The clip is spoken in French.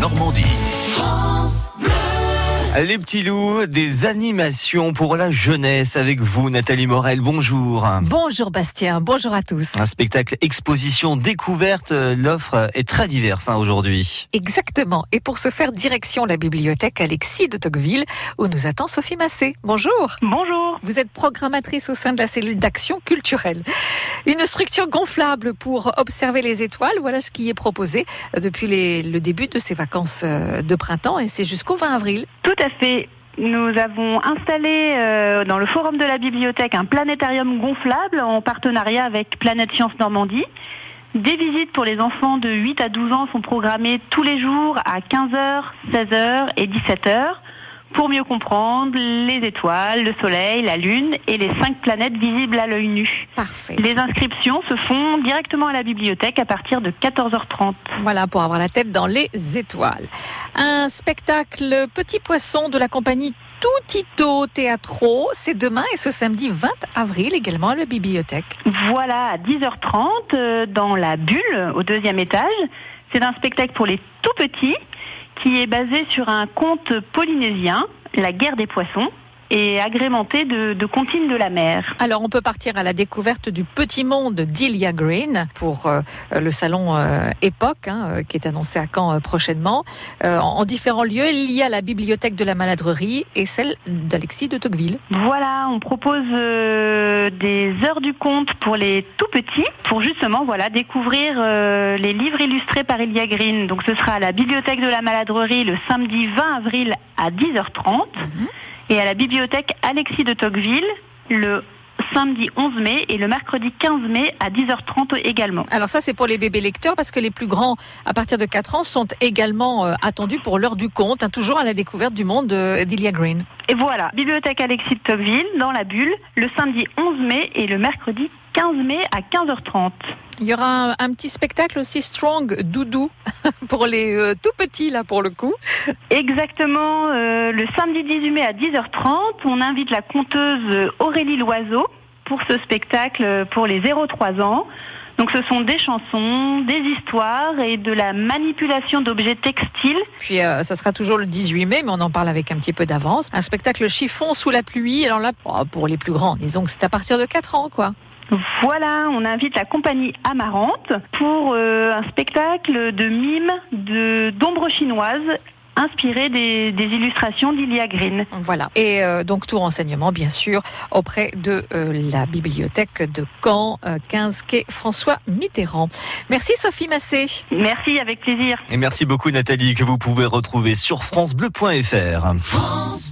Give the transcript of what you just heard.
Normandie. Les petits loups, des animations pour la jeunesse avec vous, Nathalie Morel. Bonjour. Bonjour Bastien, bonjour à tous. Un spectacle exposition découverte. L'offre est très diverse hein, aujourd'hui. Exactement. Et pour ce faire, direction la bibliothèque Alexis de Tocqueville, où nous attend Sophie Massé. Bonjour. Bonjour. Vous êtes programmatrice au sein de la cellule d'action culturelle. Une structure gonflable pour observer les étoiles, voilà ce qui est proposé depuis les, le début de ces vacances euh, de printemps et c'est jusqu'au 20 avril. Tout à Nous avons installé euh, dans le forum de la bibliothèque un planétarium gonflable en partenariat avec Planète Science Normandie. Des visites pour les enfants de 8 à 12 ans sont programmées tous les jours à 15h, 16h et 17h pour mieux comprendre les étoiles, le soleil, la lune et les cinq planètes visibles à l'œil nu. Parfait. Les inscriptions se font directement à la bibliothèque à partir de 14h30. Voilà, pour avoir la tête dans les étoiles. Un spectacle Petit Poisson de la compagnie Tutito Teatro, c'est demain et ce samedi 20 avril également à la bibliothèque. Voilà, à 10h30 euh, dans la bulle au deuxième étage. C'est un spectacle pour les tout petits qui est basé sur un conte polynésien, La guerre des poissons et agrémenté de, de comptines de la mer. Alors on peut partir à la découverte du petit monde d'Ilia Green pour euh, le salon euh, Époque hein, euh, qui est annoncé à Caen euh, prochainement. Euh, en, en différents lieux, il y a la bibliothèque de la maladrerie et celle d'Alexis de Tocqueville. Voilà, on propose euh, des heures du conte pour les tout petits pour justement voilà découvrir euh, les livres illustrés par Ilia Green. Donc ce sera à la bibliothèque de la maladrerie le samedi 20 avril à 10h30 et à la bibliothèque Alexis de Tocqueville le samedi 11 mai et le mercredi 15 mai à 10h30 également. Alors ça c'est pour les bébés lecteurs parce que les plus grands à partir de 4 ans sont également euh, attendus pour l'heure du conte, hein, toujours à la découverte du monde euh, d'Ilia Green. Et voilà, bibliothèque Alexis de Tocqueville dans la bulle le samedi 11 mai et le mercredi 15 mai à 15h30. Il y aura un, un petit spectacle aussi Strong Doudou pour les euh, tout petits là pour le coup. Exactement, euh, le samedi 18 mai à 10h30, on invite la conteuse Aurélie Loiseau pour ce spectacle pour les 0-3 ans. Donc ce sont des chansons, des histoires et de la manipulation d'objets textiles. Puis euh, ça sera toujours le 18 mai, mais on en parle avec un petit peu d'avance. Un spectacle chiffon sous la pluie. Alors là, oh, pour les plus grands, disons que c'est à partir de 4 ans, quoi. Voilà, on invite la compagnie Amarante pour euh, un spectacle de mimes de d'ombre chinoise inspiré des, des illustrations d'Ilia Green. Voilà. Et euh, donc tout renseignement, bien sûr, auprès de euh, la bibliothèque de Caen, euh, 15 quai François Mitterrand. Merci Sophie Massé. Merci, avec plaisir. Et merci beaucoup Nathalie que vous pouvez retrouver sur francebleu.fr.